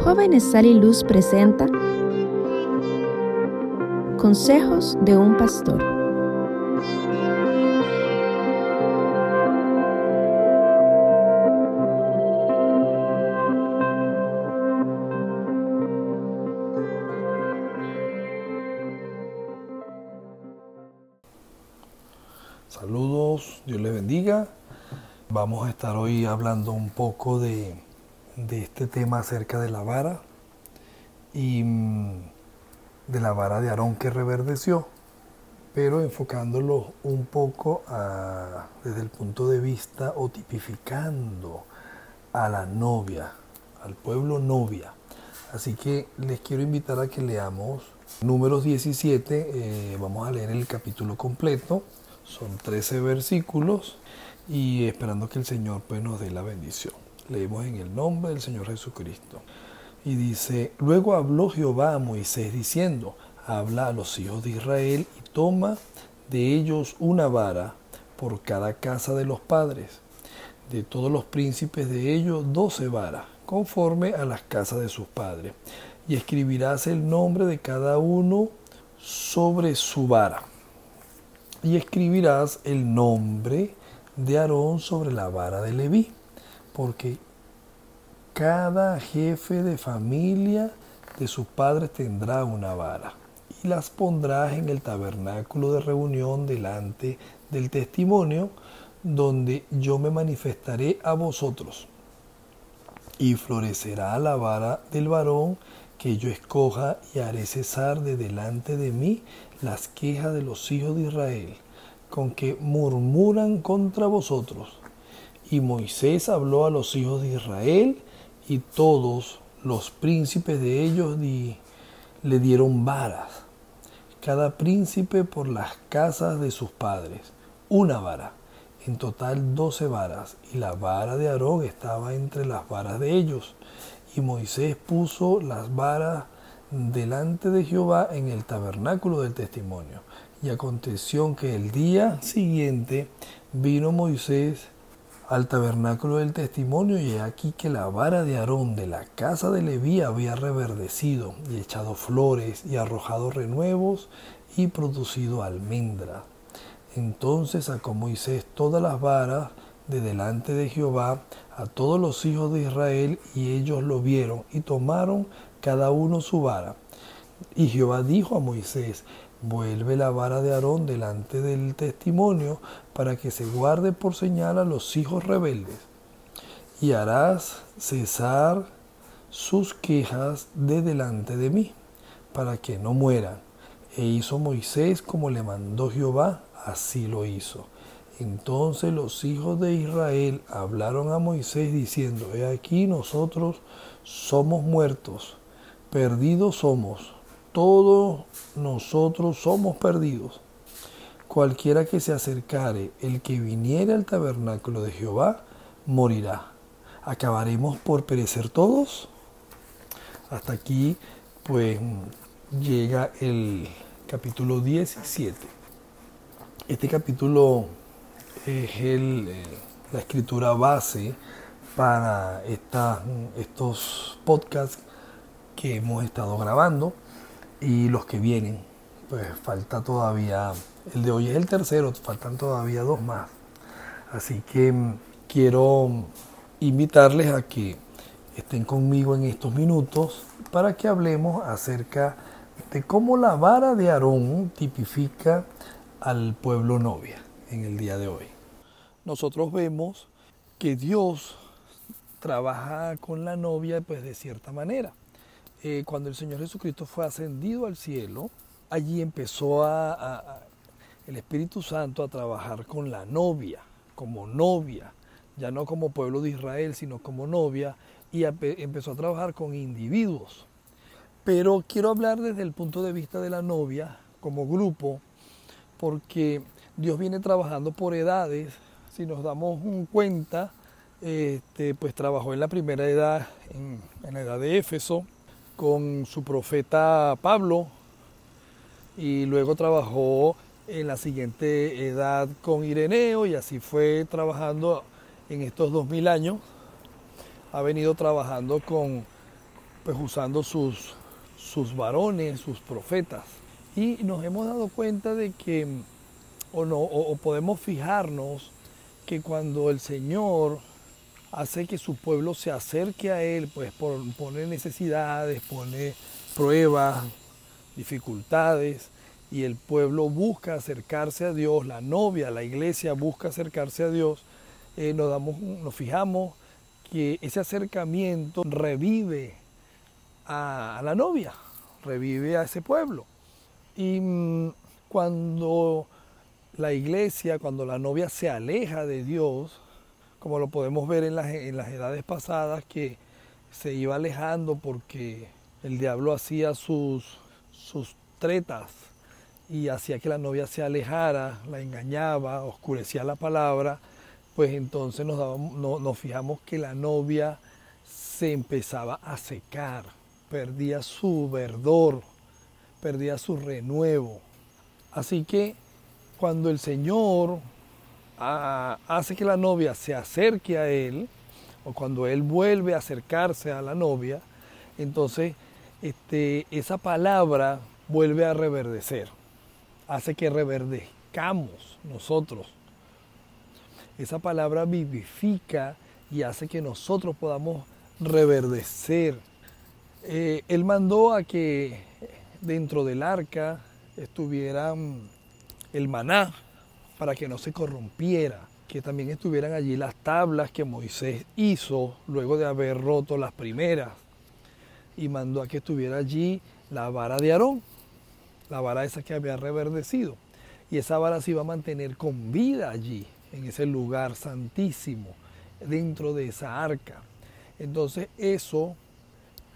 Jóvenes Sal y Luz presenta Consejos de un Pastor. Saludos, Dios les bendiga. Vamos a estar hoy hablando un poco de, de este tema acerca de la vara y mm, de la vara de Aarón que reverdeció, pero enfocándolo un poco desde el punto de vista o tipificando a la novia, al pueblo novia. Así que les quiero invitar a que leamos números 17, eh, vamos a leer el capítulo completo, son 13 versículos y esperando que el Señor pues, nos dé la bendición. Leemos en el nombre del Señor Jesucristo. Y dice, luego habló Jehová a Moisés diciendo, habla a los hijos de Israel y toma de ellos una vara por cada casa de los padres, de todos los príncipes de ellos doce varas, conforme a las casas de sus padres, y escribirás el nombre de cada uno sobre su vara, y escribirás el nombre de Aarón sobre la vara de Leví, porque cada jefe de familia de sus padres tendrá una vara y las pondrás en el tabernáculo de reunión delante del testimonio donde yo me manifestaré a vosotros. Y florecerá la vara del varón que yo escoja y haré cesar de delante de mí las quejas de los hijos de Israel, con que murmuran contra vosotros. Y Moisés habló a los hijos de Israel, y todos los príncipes de ellos le dieron varas, cada príncipe por las casas de sus padres, una vara, en total doce varas, y la vara de Aarón estaba entre las varas de ellos. Y Moisés puso las varas delante de Jehová en el tabernáculo del testimonio. Y aconteció que el día siguiente vino Moisés al tabernáculo del testimonio y he aquí que la vara de Aarón de la casa de Leví había reverdecido y echado flores y arrojado renuevos y producido almendras. Entonces sacó Moisés todas las varas de delante de Jehová a todos los hijos de Israel y ellos lo vieron y tomaron cada uno su vara. Y Jehová dijo a Moisés, vuelve la vara de Aarón delante del testimonio para que se guarde por señal a los hijos rebeldes. Y harás cesar sus quejas de delante de mí, para que no mueran. E hizo Moisés como le mandó Jehová, así lo hizo. Entonces los hijos de Israel hablaron a Moisés diciendo, he aquí nosotros somos muertos, perdidos somos, todos nosotros somos perdidos. Cualquiera que se acercare, el que viniere al tabernáculo de Jehová, morirá. ¿Acabaremos por perecer todos? Hasta aquí, pues, llega el capítulo 17. Este capítulo es el, eh, la escritura base para esta- estos podcasts que hemos estado grabando y los que vienen. Pues falta todavía, el de hoy es el tercero, faltan todavía dos más. Así que mm, quiero invitarles a que estén conmigo en estos minutos para que hablemos acerca de cómo la vara de Aarón tipifica al pueblo novia en el día de hoy. Nosotros vemos que Dios trabaja con la novia pues de cierta manera. Eh, cuando el Señor Jesucristo fue ascendido al cielo, allí empezó a- el Espíritu Santo a trabajar con la novia, como novia, ya no como pueblo de Israel, sino como novia, y empezó a trabajar con individuos. Pero quiero hablar desde el punto de vista de la novia, como grupo, porque Dios viene trabajando por edades. Si nos damos un cuenta, este, pues trabajó en la primera edad, en, en la edad de Éfeso, con su profeta Pablo, y luego trabajó en la siguiente edad con Ireneo, y así fue trabajando en estos dos mil años. Ha venido trabajando con pues usando sus, sus varones, sus profetas. Y nos hemos dado cuenta de que, o, no, o podemos fijarnos, que cuando el Señor hace que su pueblo se acerque a Él, pues pone necesidades, pone pruebas, dificultades, y el pueblo busca acercarse a Dios, la novia, la iglesia busca acercarse a Dios, eh, nos, damos, nos fijamos que ese acercamiento revive a, la novia, revive a ese pueblo. Y mm, cuando la iglesia, cuando la novia se aleja de Dios, como lo podemos ver en las, en las edades pasadas, que se iba alejando porque el diablo hacía sus, sus tretas y hacía que la novia se alejara, la engañaba, oscurecía la palabra, pues entonces nos, nos fijamos que la novia se empezaba a secar, perdía su verdor, perdía su renuevo. Así que cuando el Señor hace que la novia se acerque a Él, o cuando Él vuelve a acercarse a la novia, entonces este, esa palabra vuelve a reverdecer hace que reverdezcamos nosotros. Esa palabra vivifica y hace que nosotros podamos reverdecer. Eh, él mandó a que dentro del arca estuviera el maná para que no se corrompiera, que también estuvieran allí las tablas que Moisés hizo luego de haber roto las primeras y mandó a que estuviera allí la vara de Aarón la vara esa que había reverdecido. Y esa vara se iba a mantener con vida allí, en ese lugar santísimo, dentro de esa arca. Entonces eso,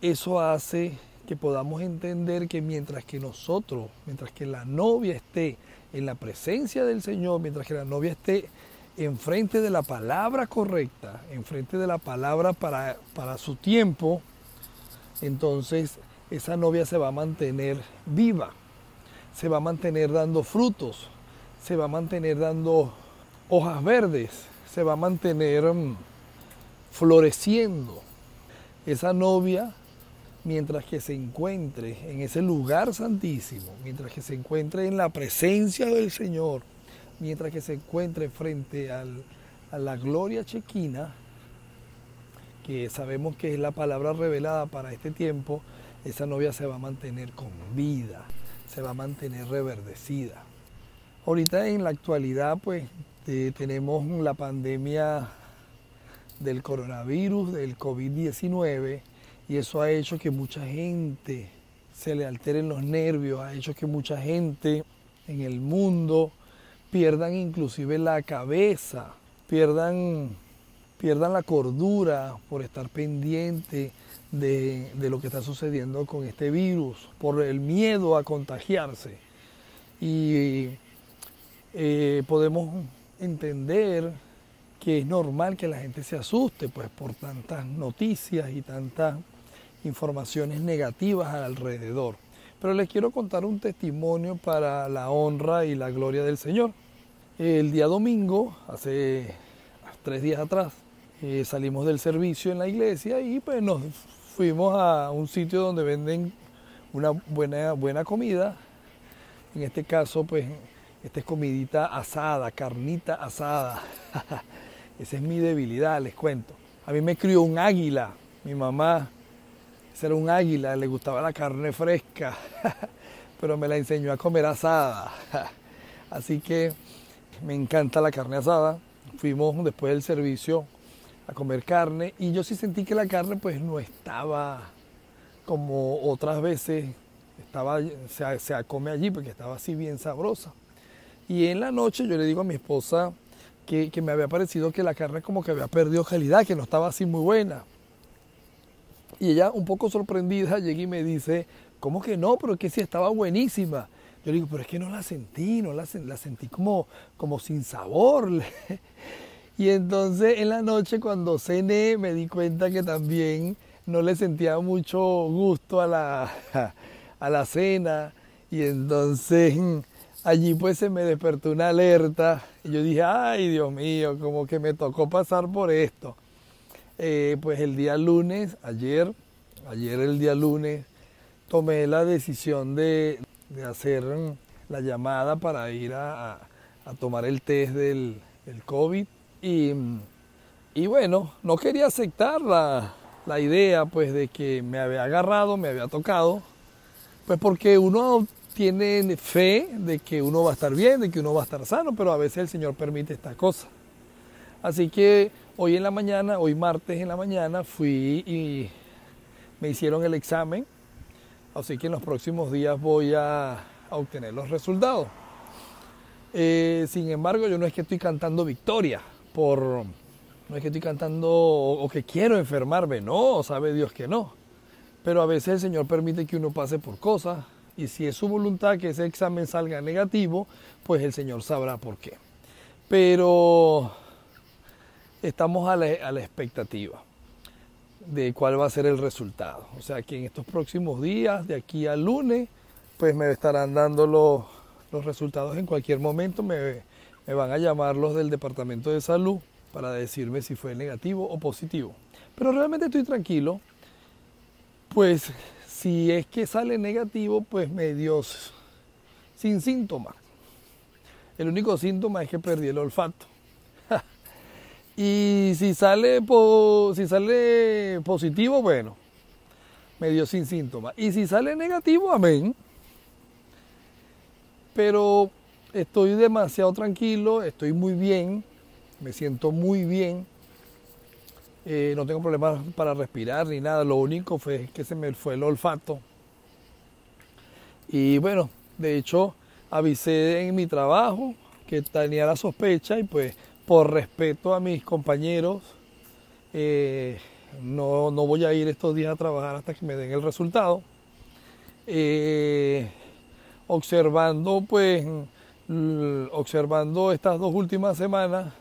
eso hace que podamos entender que mientras que nosotros, mientras que la novia esté en la presencia del Señor, mientras que la novia esté enfrente de la palabra correcta, enfrente de la palabra para, para su tiempo, entonces esa novia se va a mantener viva se va a mantener dando frutos, se va a mantener dando hojas verdes, se va a mantener mm, floreciendo. Esa novia, mientras que se encuentre en ese lugar santísimo, mientras que se encuentre en la presencia del Señor, mientras que se encuentre frente a la gloria chequina, que sabemos que es la palabra revelada para este tiempo, esa novia se va a mantener con vida se va a mantener reverdecida. Ahorita en la actualidad pues eh, tenemos la pandemia del coronavirus, del COVID-19, y eso ha hecho que mucha gente se le alteren los nervios, ha hecho que mucha gente en el mundo pierdan inclusive la cabeza, pierdan, pierdan la cordura por estar pendiente de, lo que está sucediendo con este virus, por el miedo a contagiarse. Y eh, podemos entender que es normal que la gente se asuste pues, por tantas noticias y tantas informaciones negativas alrededor. Pero les quiero contar un testimonio para la honra y la gloria del Señor. El día domingo, hace tres días atrás, eh, salimos del servicio en la iglesia y pues nos fuimos a un sitio donde venden una buena, buena comida. En este caso, pues, esta es comidita asada, carnita asada. Esa es mi debilidad, les cuento. A mí me crió un águila, mi mamá. Ese era un águila, le gustaba la carne fresca, pero me la enseñó a comer asada. Así que me encanta la carne asada. Fuimos después del servicio a comer carne y yo sí sentí que la carne pues no estaba como otras veces estaba, se, se come allí porque estaba así bien sabrosa. Y en la noche yo le digo a mi esposa que, que me había parecido que la carne como que había perdido calidad, que no estaba así muy buena. Y ella un poco sorprendida llega y me dice, ¿cómo que no? Pero que sí estaba buenísima. Yo le digo, pero es que no la sentí, no la, la sentí como, como sin sabor. Y entonces en la noche cuando cené me di cuenta que también no le sentía mucho gusto a la, a la cena. Y entonces allí pues se me despertó una alerta. Y yo dije, ay Dios mío, como que me tocó pasar por esto. Eh, pues el día lunes, ayer, ayer el día lunes tomé la decisión de, hacer la llamada para ir a, tomar el test del, COVID y, y, bueno, no quería aceptar la, la idea pues de que me había agarrado, me había tocado, pues porque uno tiene fe de que uno va a estar bien, de que uno va a estar sano, pero a veces el Señor permite estas cosas. Así que hoy en la mañana, hoy martes en la mañana, fui y me hicieron el examen, así que en los próximos días voy a, obtener los resultados. Eh, sin embargo, yo no es que estoy cantando victoria por no es que estoy cantando o, que quiero enfermarme, no, sabe Dios que no. Pero a veces el Señor permite que uno pase por cosas y si es su voluntad que ese examen salga negativo, pues el Señor sabrá por qué. Pero estamos a la, expectativa de cuál va a ser el resultado. O sea que en estos próximos días, de aquí al lunes, pues me estarán dando los, resultados en cualquier momento. Me, me van a llamar los del Departamento de Salud para decirme si fue negativo o positivo. Pero realmente estoy tranquilo, pues si es que sale negativo, pues me dio sin síntomas. El único síntoma es que perdí el olfato. y si sale, si sale positivo, bueno, me dio sin síntomas. Y si sale negativo, amén. Pero estoy demasiado tranquilo, estoy muy bien me siento muy bien. Eh, no tengo problemas para respirar ni nada. Lo único fue que se me fue el olfato. Y bueno, de hecho, avisé en mi trabajo que tenía la sospecha y pues por respeto a mis compañeros, eh, no, voy a ir estos días a trabajar hasta que me den el resultado. Eh, observando pues, observando estas dos últimas semanas,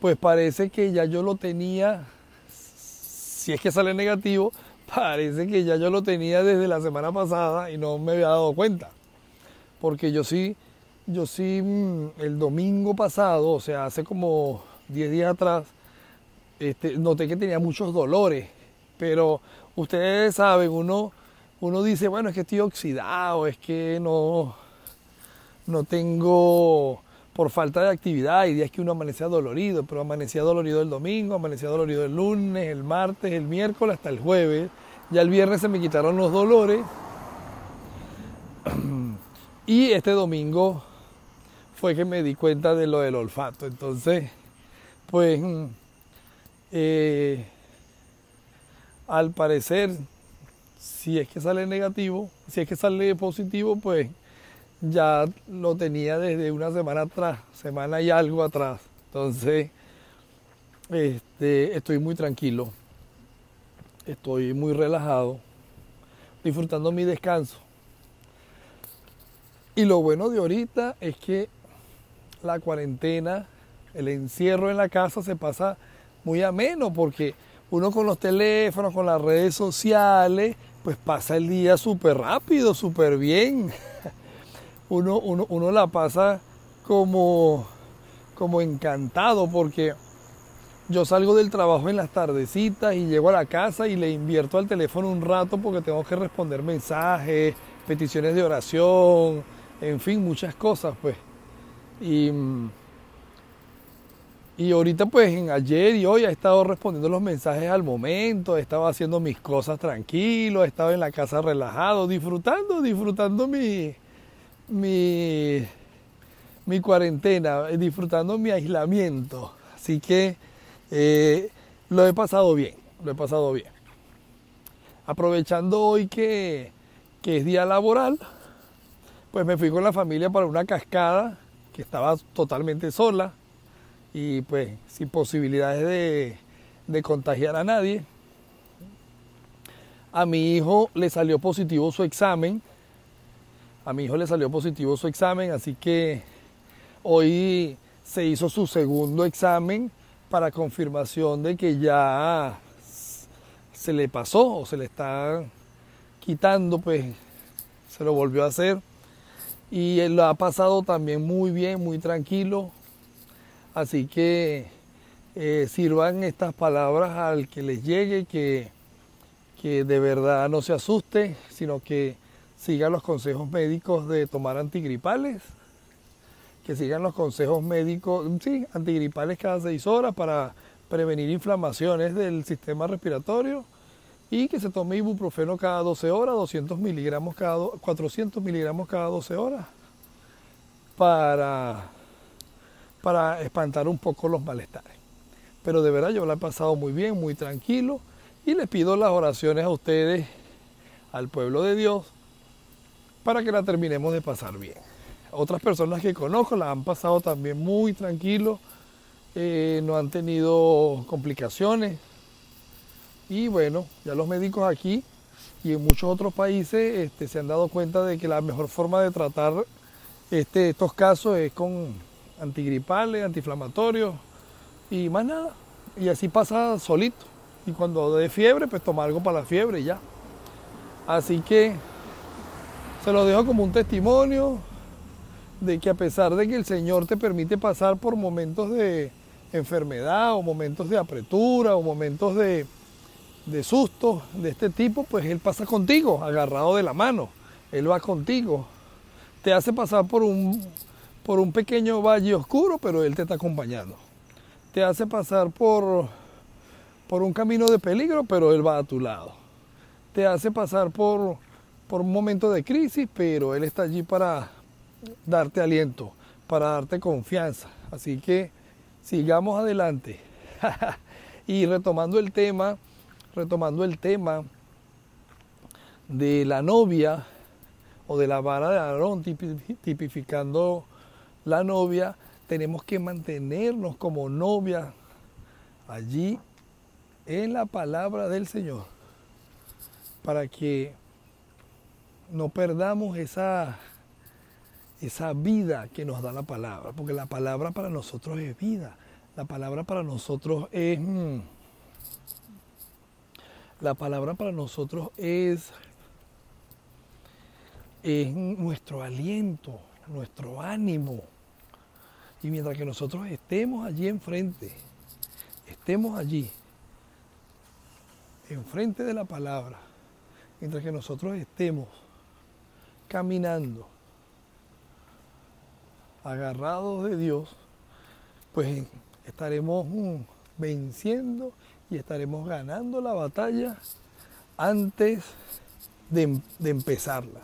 pues parece que ya yo lo tenía, si es que sale negativo, parece que ya yo lo tenía desde la semana pasada y no me había dado cuenta. Porque yo sí, yo sí, mm, el domingo pasado, o sea, hace como 10 días atrás, este, noté que tenía muchos dolores. Pero ustedes saben, uno, uno dice, bueno, es que estoy oxidado, es que no, no tengo por falta de actividad. Hay días que uno amanecía dolorido, pero amanecía dolorido el domingo, amanecía dolorido el lunes, el martes, el miércoles, hasta el jueves. Ya el viernes se me quitaron los dolores. Y este domingo fue que me di cuenta de lo del olfato. Entonces, pues, eh, al parecer, si es que sale negativo, si es que sale positivo, pues ya lo tenía desde una semana atrás, semana y algo atrás. Entonces, este, estoy muy tranquilo, estoy muy relajado, disfrutando mi descanso. Y lo bueno de ahorita es que la cuarentena, el encierro en la casa se pasa muy ameno porque uno con los teléfonos, con las redes sociales, pues pasa el día súper rápido, súper bien. uno, uno, la pasa como, como encantado porque yo salgo del trabajo en las tardecitas y llego a la casa y le invierto al teléfono un rato porque tengo que responder mensajes, peticiones de oración, en fin, muchas cosas pues. Y, y ahorita pues en ayer y hoy he estado respondiendo los mensajes al momento, he estado haciendo mis cosas tranquilo, he estado en la casa relajado, disfrutando, disfrutando mi, mi, mi cuarentena, eh, disfrutando mi aislamiento. Así que eh, lo he pasado bien, lo he pasado bien. Aprovechando hoy que, que es día laboral, pues me fui con la familia para una cascada que estaba totalmente sola y pues sin posibilidades de, de contagiar a nadie. A mi hijo le salió positivo su examen a mi hijo le salió positivo su examen, así que hoy se hizo su segundo examen para confirmación de que ya se le pasó o se le está quitando, pues se lo volvió a hacer. Y él lo ha pasado también muy bien, muy tranquilo. Así que eh, sirvan estas palabras al que les llegue, que, que de verdad no se asuste, sino que siga los consejos médicos de tomar antigripales, que sigan los consejos médicos, sí, antigripales cada seis horas para prevenir inflamaciones del sistema respiratorio y que se tome ibuprofeno cada 12 horas, 200 miligramos cada, 400 miligramos cada 12 horas para, para espantar un poco los malestares. Pero de verdad yo lo he pasado muy bien, muy tranquilo y les pido las oraciones a ustedes, al pueblo de Dios, para que la terminemos de pasar bien. Otras personas que conozco la han pasado también muy tranquilo, eh, no han tenido complicaciones. Y bueno, ya los médicos aquí y en muchos otros países este, se han dado cuenta de que la mejor forma de tratar este, estos casos es con antigripales, antiinflamatorios y más nada. Y así pasa solito. Y cuando de fiebre, pues toma algo para la fiebre y ya. Así que se lo dejo como un testimonio de que a pesar de que el Señor te permite pasar por momentos de enfermedad o momentos de apretura o momentos de, de susto de este tipo, pues Él pasa contigo, agarrado de la mano. Él va contigo. Te hace pasar por un, por un pequeño valle oscuro, pero Él te está acompañando. Te hace pasar por por un camino de peligro, pero Él va a tu lado. Te hace pasar por, por un momento de crisis, pero Él está allí para darte aliento, para darte confianza. Así que sigamos adelante. y retomando el tema, retomando el tema de la novia o de la vara de Aarón, tipificando la novia, tenemos que mantenernos como novia allí en la palabra del Señor para que no perdamos esa, esa vida que nos da la palabra, porque la palabra para nosotros es vida, la palabra para nosotros es... Mm, la palabra para nosotros es, es nuestro aliento, nuestro ánimo. Y mientras que nosotros estemos allí enfrente, estemos allí, enfrente de la palabra, mientras que nosotros estemos caminando, agarrados de Dios, pues estaremos mm, venciendo y estaremos ganando la batalla antes de, de, empezarla.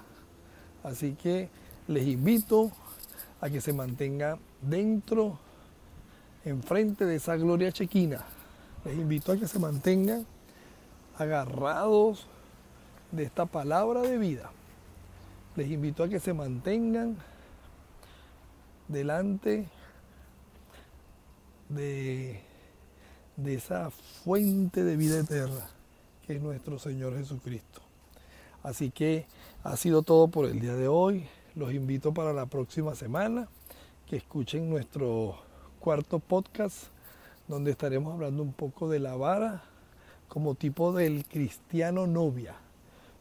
Así que les invito a que se mantengan dentro, enfrente de esa gloria chequina. Les invito a que se mantengan agarrados de esta palabra de vida. Les invito a que se mantengan delante de, esa fuente de vida eterna que es nuestro Señor Jesucristo. Así que ha sido todo por el día de hoy. Los invito para la próxima semana que escuchen nuestro cuarto podcast donde estaremos hablando un poco de la vara como tipo del cristiano novia,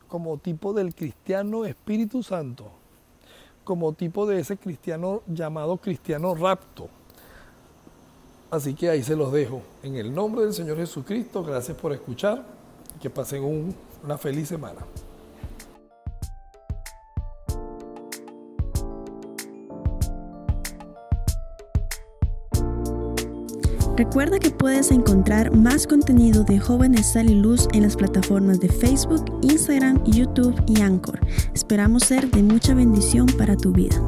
como tipo del cristiano Espíritu Santo, como tipo de ese cristiano llamado cristiano rapto. Así que ahí se los dejo. En el nombre del Señor Jesucristo, gracias por escuchar y que pasen una feliz semana. Recuerda que puedes encontrar más contenido de Jóvenes Sal y Luz en las plataformas de Facebook, Instagram, YouTube y Anchor. Esperamos ser de mucha bendición para tu vida.